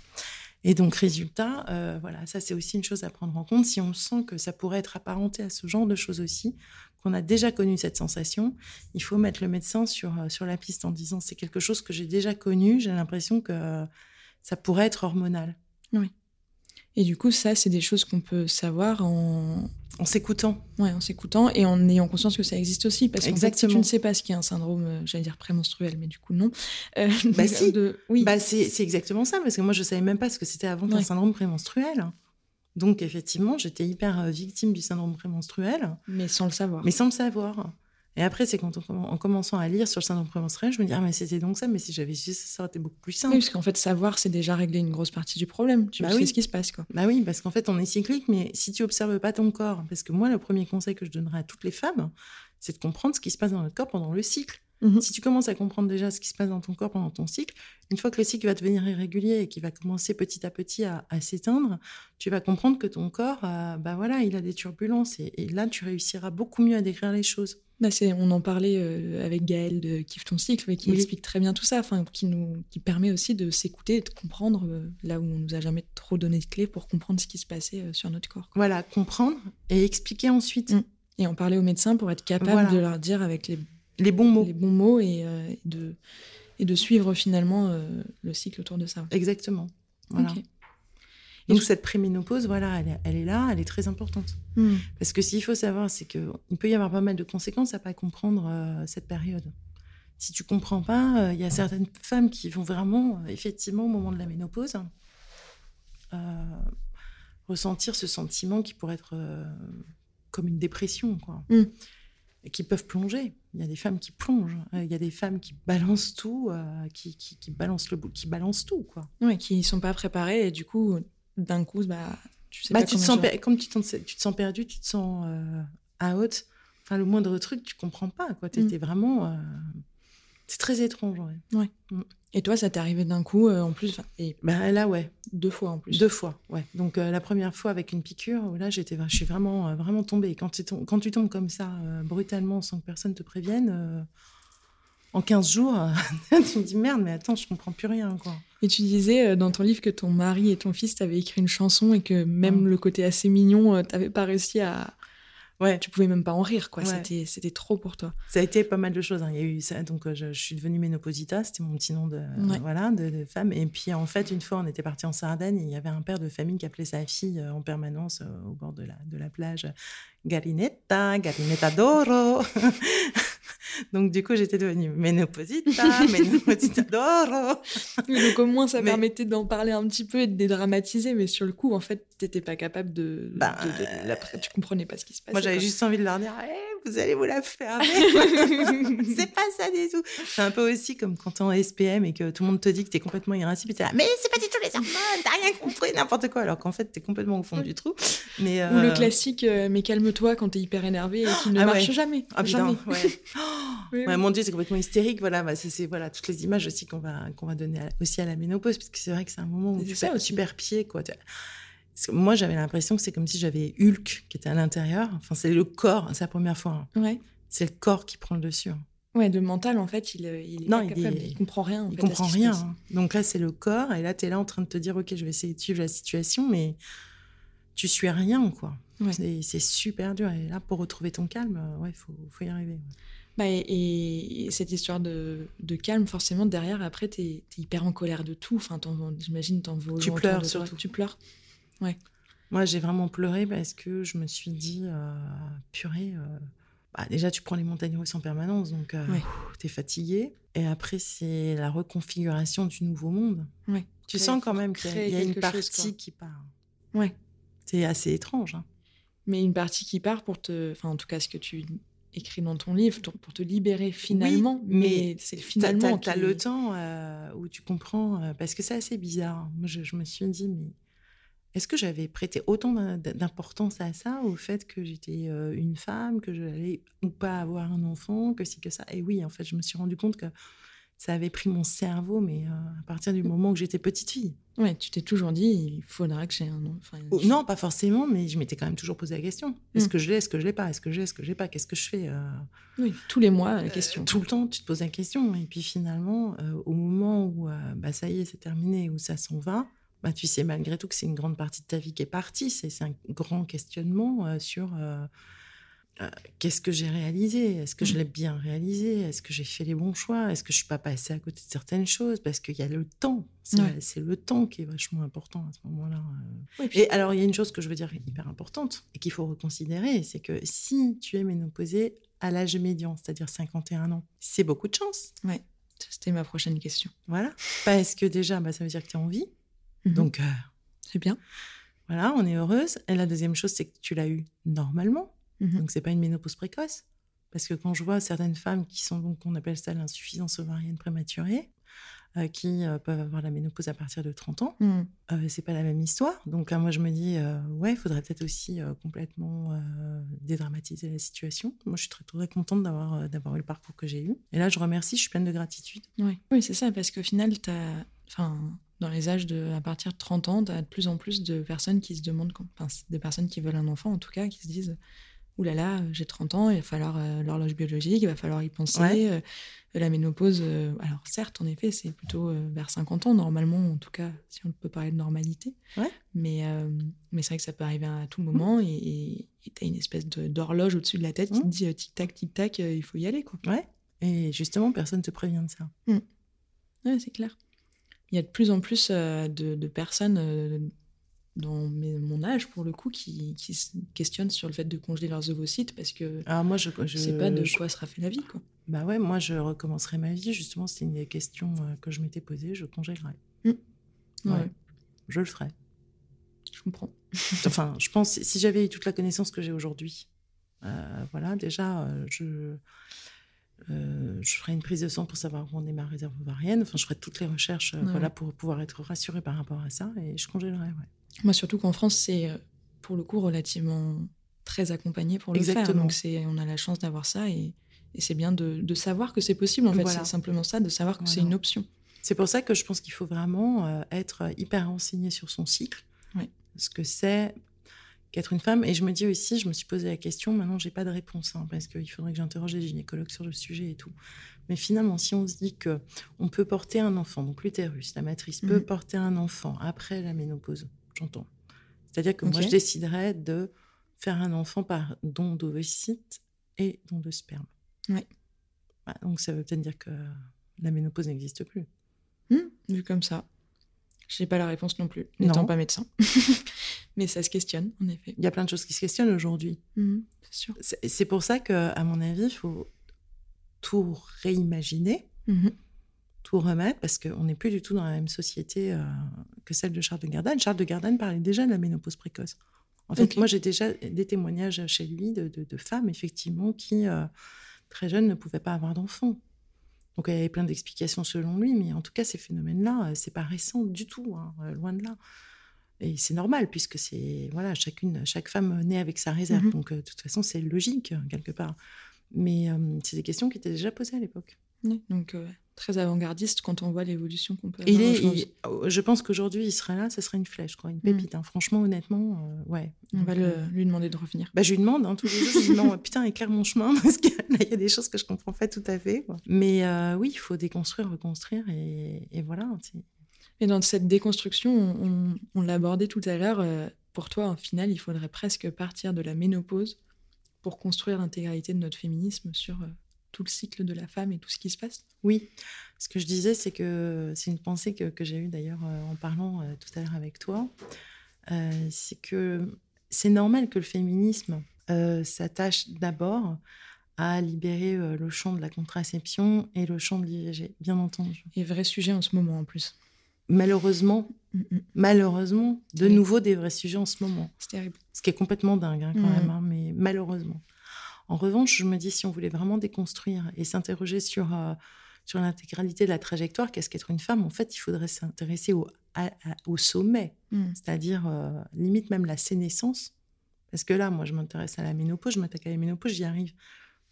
Et donc, résultat, euh, voilà, ça c'est aussi une chose à prendre en compte. Si on sent que ça pourrait être apparenté à ce genre de choses aussi, qu'on a déjà connu cette sensation, il faut mettre le médecin sur, euh, sur la piste en disant c'est quelque chose que j'ai déjà connu, j'ai l'impression que ça pourrait être hormonal. Et du coup, ça c'est des choses qu'on peut savoir en En s'écoutant. ouais, en s'écoutant et en ayant conscience que ça existe aussi parce qu'en fait, si tu ne sais pas ce qu'est un syndrome, euh, j'allais dire prémenstruel, mais du coup non. Euh, Bah de- si. de- oui. Bah, c'est c'est exactement ça, parce que moi je savais même pas ce que c'était avant Ouais. syndrome prémenstruel. Donc, effectivement, j'étais hyper euh, victime du syndrome prémenstruel. mais sans le savoir. mais sans le savoir. Et après, c'est quand on, en commençant à lire sur le syndrome prémenstruel, je me dis, ah, mais c'était donc ça, mais si j'avais su ça, ça aurait été beaucoup plus simple. Oui, parce qu'en fait, savoir, c'est déjà régler une grosse partie du problème. Tu Bah sais oui. ce qui se passe, quoi. Bah oui, parce qu'en fait, on est cyclique, mais si tu observes pas ton corps, parce que moi, le premier conseil que je donnerais à toutes les femmes, c'est de comprendre ce qui se passe dans notre corps pendant le cycle. Mhm. Si tu commences à comprendre déjà ce qui se passe dans ton corps pendant ton cycle, une fois que le cycle va devenir irrégulier et qu'il va commencer petit à petit à, à s'éteindre, tu vas comprendre que ton corps, euh, bah voilà, il a des turbulences et, et là, tu réussiras beaucoup mieux à décrire les choses. Bah, on en parlait euh, avec Gaëlle de Kiffe ton cycle, mais qui Oui. explique très bien tout ça, enfin, qui nous, qui permet aussi de s'écouter et de comprendre euh, là où on nous a jamais trop donné de clés pour comprendre ce qui se passait euh, sur notre corps. quoi. Voilà, comprendre et expliquer ensuite Mm. Et en parler aux médecins pour être capable Voilà. de leur dire avec les, les bons mots. les bons mots et, et de, et de suivre finalement le cycle autour de ça. Exactement. Voilà. Donc Et cette préménopause, voilà, elle est, elle est là, elle est très importante. Hmm. Parce que s'il faut savoir, c'est que il peut y avoir pas mal de conséquences à pas comprendre euh, cette période. Si tu comprends pas, euh, il y a certaines femmes qui vont vraiment, euh, effectivement, au moment de la ménopause, ressentir ce sentiment qui pourrait être comme une dépression, quoi. Mm. Et qui peuvent plonger. Il y a des femmes qui plongent. Il y a des femmes qui balancent tout, qui, qui, qui balancent le bout, qui balancent tout, quoi. Ouais, qui sont pas préparés et du coup, d'un coup, bah, tu sais Bah, pas tu te sens per- comme tu, tu te sens perdu, tu te sens euh, out. Enfin, le moindre truc, tu comprends pas. Quoi. Mm. T'étais vraiment. euh, C'est très étrange. Ouais. Et toi, ça t'est arrivé d'un coup, euh, en plus, et Bah, là, ouais. deux fois en plus. Deux fois. Ouais. Donc, la première fois avec une piqûre, où là, j'étais, je suis vraiment, vraiment tombée. Quand tu, tombes, quand tu tombes comme ça, brutalement, sans que personne te prévienne, en 15 jours, tu me dis merde, mais attends, je comprends plus rien. Quoi. Et tu disais euh, dans ton livre que ton mari et ton fils t'avaient écrit une chanson et que même le côté assez mignon, euh, t'avais pas réussi à. Ouais. Tu pouvais même pas en rire, quoi. Ouais. C'était, c'était trop pour toi. Ça a été pas mal de choses. hein. Il y a eu ça. Donc, euh, je, je suis devenue Ménoposita, c'était mon petit nom de, Ouais. voilà, de, de femme. Et puis, en fait, une fois, on était parti en Sardaigne et il y avait un père de famille qui appelait sa fille en permanence au bord de la, de la plage Galinetta, Galinetta d'oro. donc, du coup, j'étais devenue Ménoposita, Ménoposita d'oro. Donc au moins, ça Mais- permettait d'en parler un petit peu et de dédramatiser, mais sur le coup, en fait, t'étais pas capable de. Bah, de- de- l'après- tu comprenais pas ce qui se passait. Moi, j'avais juste envie de leur dire Eh, vous allez vous la fermer. c'est pas ça du tout. C'est un peu aussi comme quand t'es en SPM et que tout le monde te dit que t'es complètement irascible. T'es là, mais c'est pas du tout les hormones, t'as rien compris, n'importe quoi. Alors qu'en fait, t'es complètement au fond du trou. Mais, Ou le euh, classique, euh, mais calme-toi quand t'es hyper énervé et qui ne Ah marche ouais. jamais. Ah putain, jamais. ouais. Oui, mon Dieu, c'est complètement hystérique. Voilà, bah, c'est c'est- voilà, toutes les images aussi qu'on va, qu'on va donner à- aussi à la ménopause, parce que c'est vrai que c'est un moment où tu perds, tu perds pied. Quoi. Moi, j'avais l'impression que c'est comme si j'avais Hulk qui était à l'intérieur. Enfin, c'est le corps, c'est la première fois. hein. Ouais. C'est le corps qui prend le dessus. hein. Ouais, le mental, en fait, il, il est Non, pas il est- il comprend rien. en Il fait, comprend rien. hein. Donc là, c'est le corps, et là, tu es là en train de te dire, OK, je vais essayer de suivre la situation, mais tu suis rien, quoi. Ouais. C'est- super dur. Et là, pour retrouver ton calme, euh, ouais, il faut, faut y arriver. ouais. Bah, et, et cette histoire de, de calme, forcément, derrière, après, t'es es hyper en colère de tout. Enfin, j'imagine, t'en veux Tu pleures de toi. surtout. Tu pleures? Moi, j'ai vraiment pleuré parce que je me suis dit, euh, purée, euh, bah, déjà, tu prends les montagnes russes en permanence, donc euh, Ouais. tu es fatigué. Et après, c'est la reconfiguration du nouveau monde. Ouais. Tu sens quand même qu'il y y a une chose, partie qui part. Ouais. C'est assez étrange. hein. Mais une partie qui part pour te. Enfin, en tout cas, ce que tu écris dans ton livre, pour pour te libérer finalement. mais mais c'est finalement. Qui- le temps euh, où tu comprends, euh, parce que c'est assez bizarre. Moi, je, je me suis dit, mais est-ce que j'avais prêté autant d'im- d'importance à ça, au fait que j'étais euh, une femme, que j'allais ou pas avoir un enfant, que si, que ça? Et oui, en fait, je me suis rendu compte que ça avait pris mon cerveau, mais euh, à partir du moment que j'étais petite fille. Ouais, tu t'es toujours dit, il faudra que j'ai un. Enfin, Ou- non, pas forcément, mais je m'étais quand même toujours posé la question. Est-ce Mm. que je l'ai, est-ce que je l'ai pas Est-ce que je l'ai, est-ce que je l'ai pas Qu'est-ce que je fais euh, Oui, tous les mois, la Euh, question. tout le temps, tu te poses la question. Et puis finalement, euh, au moment où bah, ça y est, c'est terminé, où ça s'en va, bah, tu sais malgré tout que c'est une grande partie de ta vie qui est partie. C'est un grand questionnement sur euh, qu'est-ce que j'ai réalisé? Est-ce que je Mhm. l'ai bien réalisé? Est-ce que j'ai fait les bons choix? Est-ce que je suis pas passée à côté de certaines choses? Parce qu'il y a le temps. C'est Ouais. le temps qui est vachement important à ce moment-là. euh. Ouais, puis- Et alors, il y a une chose que je veux dire hyper importante et qu'il faut reconsidérer, c'est que si tu es ménopausée à l'âge médian, c'est-à-dire 51 ans, c'est beaucoup de chance. C'était ma prochaine question. Voilà. Parce que déjà, bah, ça veut dire que tu as envie. Mhm. Donc, euh, c'est bien. voilà, on est heureuse. Et la deuxième chose, c'est que tu l'as eu normalement. Mhm. Donc, c'est pas une ménopause précoce. Parce que quand je vois certaines femmes qui sont, donc, on appelle ça l'insuffisance ovarienne prématurée, euh, qui euh, peuvent avoir la ménopause à partir de 30 ans, Mhm. euh, c'est pas la même histoire. Donc là, moi, je me dis, euh, ouais, il faudrait peut-être aussi euh, complètement euh, dédramatiser la situation. Moi, je suis très, très contente d'avoir euh, d'avoir eu le parcours que j'ai eu. Et là, je remercie, je suis pleine de gratitude. Ouais. Oui, c'est ça, parce qu'au final, t'as... Enfin, dans les âges de... À partir de 30 ans, tu as de plus en plus de personnes qui se demandent... Enfin, des personnes qui veulent un enfant, en tout cas, qui se disent... Ouh là là, j'ai 30 ans, il va falloir euh, l'horloge biologique, il va falloir y penser. Ouais. euh, la ménopause, euh, alors certes, en effet, c'est plutôt vers 50 ans, normalement, en tout cas, si on peut parler de normalité. Ouais. Mais, mais c'est vrai que ça peut arriver à tout moment et tu as une espèce d'horloge au-dessus de la tête qui te Mm. dit tic-tac, tic-tac, il faut y aller. Quoi. Ouais. Et justement, personne ne te prévient de ça. Ouais, c'est clair. Il y a de plus en plus de, de personnes dans mes- mon âge, pour le coup, qui, qui se questionnent sur le fait de congeler leurs ovocytes parce que Alors moi, je, je je sais pas de je- quoi sera fait la vie. Quoi. Bah ouais, moi, je recommencerai ma vie. Justement, c'était une des questions euh, que je m'étais posée. Je congélerai. Ouais, Ouais. Je le ferai. je comprends. Enfin, je pense, si j'avais eu toute la connaissance que j'ai aujourd'hui, euh, voilà, déjà, euh, je, euh, je ferai une prise de sang pour savoir où on est ma réserve ovarienne. Enfin, je ferai toutes les recherches euh, Ouais. voilà, pour pouvoir être rassurée par rapport à ça et je congélerai. Ouais. Moi, surtout qu'en France, c'est euh, pour le coup relativement très accompagné pour le faire. Exactement. Donc, c'est, on a la chance d'avoir ça et, et c'est bien de, de savoir que c'est possible. En fait, Voilà. c'est simplement ça, de savoir que c'est une option. C'est pour ça que je pense qu'il faut vraiment euh, être hyper renseigné sur son cycle, ce que c'est qu'être une femme. Et je me dis aussi, je me suis posé la question, maintenant j'ai pas de réponse, hein, parce qu'il faudrait que j'interroge les gynécologues sur le sujet et tout. Mais finalement, si on se dit que on peut porter un enfant, donc l'utérus, la matrice peut Mhm. porter un enfant après la ménopause, j'entends. C'est-à-dire que moi, je déciderais de faire un enfant par don d'ovocytes et don de sperme. Bah, donc ça veut peut-être dire que la ménopause n'existe plus. Hmm, vu comme ça. Je n'ai pas la réponse non plus, n'étant pas médecin. Mais ça se questionne, en effet. Il y a plein de choses qui se questionnent aujourd'hui. Mhm, c'est sûr. C'est pour ça que, à mon avis, il faut tout réimaginer, Mhm. Tout remettre, parce qu'on n'est plus du tout dans la même société euh, que celle de Charles de Gardanne. Charles de Gardanne parlait déjà de la ménopause précoce. En fait, moi, j'ai déjà des témoignages chez lui de, de- de femmes, effectivement, qui, euh, très jeunes, ne pouvaient pas avoir d'enfants. Donc, il y avait plein d'explications selon lui, mais en tout cas, ces phénomènes-là, euh, c'est pas récent du tout, hein, loin de là. Et c'est normal, puisque c'est voilà, chacune, chaque femme naît avec sa réserve. Mhm. Donc, de toute façon, c'est logique, quelque part. Mais euh, c'est des questions qui étaient déjà posées à l'époque. Donc, euh, très avant-gardiste quand on voit l'évolution qu'on peut Il avoir est, aujourd'hui. il- oh, je pense qu'aujourd'hui, il serait là, ce serait une flèche, quoi, une pépite. hein. Franchement, honnêtement, euh, ouais. On va le- euh, lui demander de revenir. Bah, je lui demande, hein, tous les jours, je lui demande, putain, éclaire mon chemin, parce que là, il y a des choses que je comprends pas tout à fait. quoi. Mais euh, oui, il faut déconstruire, reconstruire, et, et voilà. Et dans cette déconstruction, on, on- on l'a abordé tout à l'heure, euh, pour toi, en final, il faudrait presque partir de la ménopause pour construire l'intégralité de notre féminisme sur tout le cycle de la femme et tout ce qui se passe. Oui, ce que je disais, c'est que c'est une pensée que, que j'ai eue d'ailleurs euh, en parlant euh, tout à l'heure avec toi. Euh, c'est que c'est normal que le féminisme euh, s'attache d'abord à libérer euh, le champ de la contraception et le champ de l'IVG, bien entendu. Et vrai sujet en ce moment en plus. Malheureusement, Mm, mm. malheureusement, de Oui. nouveau des vrais sujets en ce moment. C'est terrible. Ce qui est complètement dingue hein, quand Mhm. même, hein, mais malheureusement. En revanche, je me dis, si on voulait vraiment déconstruire et s'interroger sur, euh, sur l'intégralité de la trajectoire, qu'est-ce qu'être une femme? En fait, il faudrait s'intéresser au, à- à- au sommet, Mm. c'est-à-dire euh, limite même la sénescence. Parce que là, moi, je m'intéresse à la ménopause, je m'attaque à la ménopause, j'y arrive.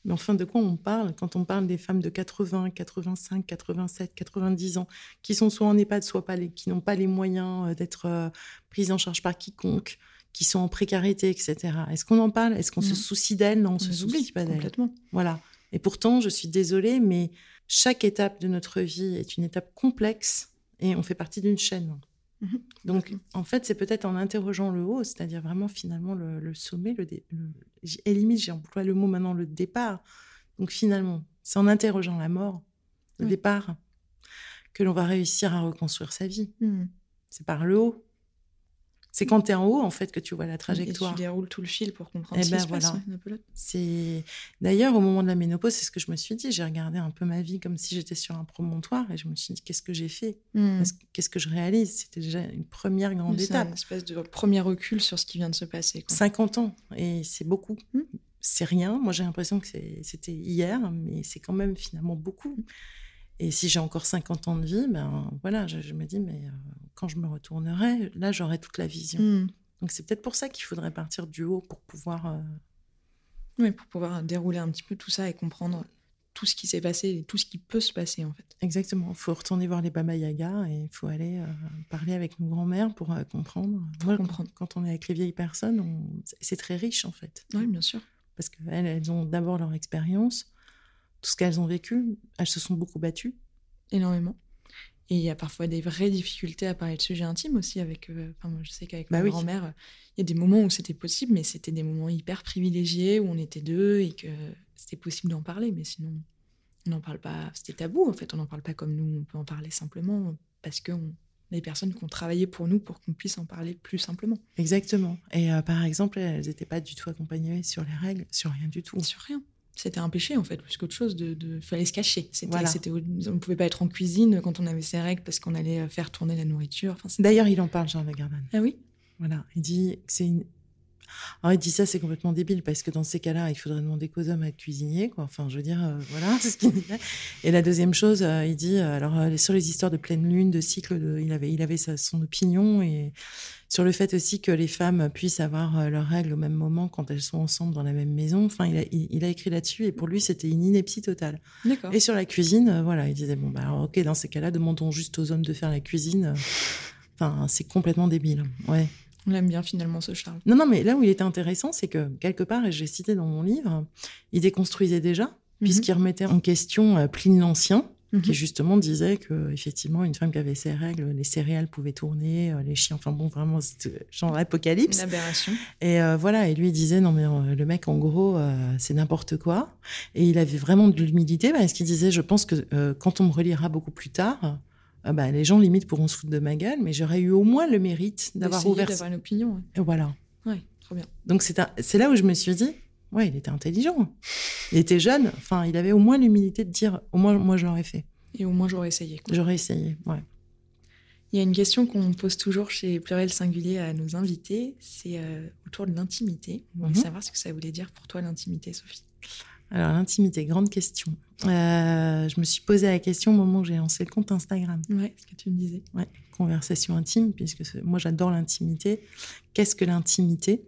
Mais enfin, de quoi on parle? Quand on parle des femmes de 80, 85, 87, 90 ans, qui sont soit en EHPAD, soit pas les, qui n'ont pas les moyens euh, d'être euh, prises en charge par quiconque, qui sont en précarité, etc. Est-ce qu'on en parle? Est-ce qu'on se Non. soucie d'elles Non, on, On se soucie pas d'elles. complètement. Voilà. Et pourtant, je suis désolée, mais chaque étape de notre vie est une étape complexe et on fait partie d'une chaîne. Mhm. Donc, en fait, c'est peut-être en interrogeant le haut, c'est-à-dire vraiment finalement le, le sommet, le, dé- le- j- et limite, j'ai employé le mot maintenant, le départ. Donc finalement, c'est en interrogeant la mort, le Oui. départ, que l'on va réussir à reconstruire sa vie. Mm. C'est par le haut. C'est quand tu es en haut, en fait, que tu vois la Et trajectoire. tu déroules tout le fil pour comprendre Eh ce ben, qui se passe. voilà. ouais, Napoléon. C'est d'ailleurs au moment de la ménopause, c'est ce que je me suis dit. J'ai regardé un peu ma vie comme si j'étais sur un promontoire et je me suis dit qu'est-ce que j'ai fait? Mm. Qu'est-ce- que je réalise? C'était déjà une première grande C'est étape. une espèce de premier recul sur ce qui vient de se passer. quoi. 50 ans et c'est beaucoup. Mm. C'est rien. Moi j'ai l'impression que c'est- c'était hier, mais c'est quand même finalement beaucoup. Et si j'ai encore 50 ans de vie, ben voilà, je, je me dis mais euh, quand je me retournerai, là j'aurai toute la vision. Mm. Donc c'est peut-être pour ça qu'il faudrait partir du haut pour pouvoir euh, Oui, pour pouvoir dérouler un petit peu tout ça et comprendre tout ce qui s'est passé et tout ce qui peut se passer en fait. Exactement. Il faut retourner voir les Baba Yaga et il faut aller euh, parler avec nos grands-mères pour euh, comprendre. Moi, comprendre. Quand, quand on est avec les vieilles personnes, on- c'est très riche en fait. Oui, bien sûr. Parce qu'elles, elles ont d'abord leur expérience, tout ce qu'elles ont vécu. Elles se sont beaucoup battues. Énormément. Et il y a parfois des vraies difficultés à parler de sujets intimes aussi. Avec, euh, enfin, moi, je sais qu'avec Bah ma oui. grand-mère, euh, il y a des moments où c'était possible, mais c'était des moments hyper privilégiés où on était deux et que c'était possible d'en parler. Mais sinon, on n'en parle pas. C'était tabou en fait. On n'en parle pas comme nous. On peut en parler simplement parce que on- les personnes qui ont travaillé pour nous pour qu'on puisse en parler plus simplement. Exactement. Et euh, par exemple, elles n'étaient pas du tout accompagnées sur les règles, sur rien du tout. Sur rien. C'était un péché en fait, plus qu'autre chose. De, de... fallait se cacher. C'était, Voilà. c'était, on ne pouvait pas être en cuisine quand on avait ses règles parce qu'on allait euh, faire tourner la nourriture. Enfin, D'ailleurs, il en parle, Charles Lagarde. ah oui? Voilà, il dit que c'est une. Alors, il dit ça, c'est complètement débile parce que dans ces cas-là, il faudrait demander qu'aux hommes à être cuisiniers, quoi. Enfin, je veux dire, euh, voilà, c'est ce qu'il dit. Et la deuxième chose, euh, il dit, euh, alors, sur les histoires de pleine lune, de cycle, de- il avait, il avait sa- son opinion et sur le fait aussi que les femmes puissent avoir leurs règles au même moment quand elles sont ensemble dans la même maison. Enfin, il a, il, il a écrit là-dessus et pour lui, c'était une ineptie totale. D'accord. Et sur la cuisine, voilà, il disait, bon, bah, alors, ok, dans ces cas-là, demandons juste aux hommes de faire la cuisine. Enfin, c'est complètement débile. Ouais. On l'aime bien finalement ce Charles. Non, non, mais là où il était intéressant, c'est que quelque part, et j'ai cité dans mon livre, il déconstruisait déjà, puisqu'il remettait en question euh, Pline l'Ancien, qui Mhm. justement disait que effectivement, une femme qui avait ses règles, les céréales pouvaient tourner, euh, les chiens, enfin bon, vraiment, c'était genre Une apocalypse. aberration. Et euh, voilà, et lui il disait non mais euh, le mec en gros euh, c'est n'importe quoi. Et il avait vraiment de l'humilité parce qu'il disait je pense que quand on me relira beaucoup plus tard, euh, bah, les gens limite pourront se foutre de ma gueule, mais j'aurais eu au moins le mérite d'avoir ouvert. d'avoir une opinion. Et voilà. Ouais, trop bien. Donc c'est un- c'est là où je me suis dit ouais il était intelligent, il était jeune, enfin il avait au moins l'humilité de dire au moins moi je l'aurais fait, Et au moins j'aurais essayé. j'aurais essayé. Ouais. Il y a une question qu'on pose toujours chez Pluriel Singulier à nos invités, c'est euh, autour de l'intimité. On voulait Mhm. savoir ce que ça voulait dire pour toi l'intimité, Sophie. Alors l'intimité, grande question. Euh, je me suis posé la question au moment où j'ai lancé le compte Instagram. Ouais, ce que tu me disais. Ouais, conversation intime, puisque moi j'adore l'intimité. Qu'est-ce que l'intimité?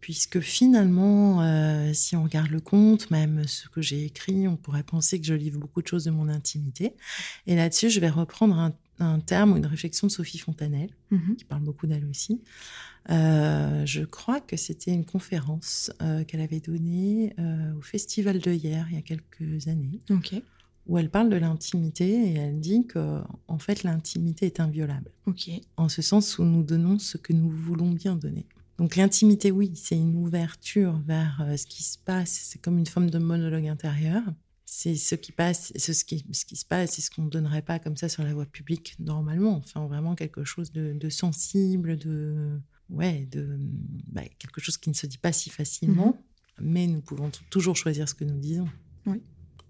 Puisque finalement, euh, si on regarde le compte, même ce que j'ai écrit, on pourrait penser que je livre beaucoup de choses de mon intimité. Et là-dessus, je vais reprendre un, terme ou une réflexion de Sophie Fontanelle, mhm. qui parle beaucoup d'elle aussi. Euh, je crois que c'était une conférence euh, qu'elle avait donnée au Festival de hier, il y a quelques années. Où elle parle de l'intimité et elle dit que en fait l'intimité est inviolable. En ce sens où nous donnons ce que nous voulons bien donner. Donc l'intimité, oui, c'est une ouverture vers euh, ce qui se passe. C'est comme une forme de monologue intérieur. C'est ce qui passe, ce qui, ce qui se passe, c'est ce qu'on ne donnerait pas comme ça sur la voie publique normalement. Enfin, vraiment quelque chose de, sensible, de ouais, de bah, quelque chose qui ne se dit pas si facilement. Mm-hmm. Mais nous pouvons toujours choisir ce que nous disons. Oui.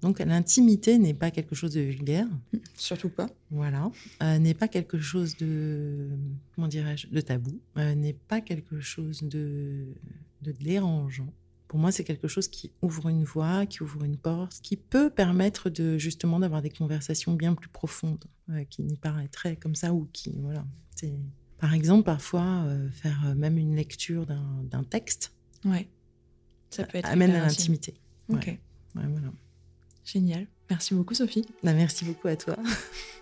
Donc l'intimité n'est pas quelque chose de vulgaire. Surtout pas. Voilà. Euh, n'est pas quelque chose de, comment dirais-je, de tabou. Euh, n'est pas quelque chose de, de dérangeant. Pour moi, c'est quelque chose qui ouvre une voie, qui ouvre une porte, qui peut permettre de justement d'avoir des conversations bien plus profondes, euh, qui n'y paraîtraient comme ça ou qui, voilà. C'est, par exemple, parfois faire même une lecture d'un, texte. Ouais. Ça peut être amène à l'intimité. Ok. Ouais, voilà. Génial. Merci beaucoup, Sophie. Bah, merci beaucoup à toi.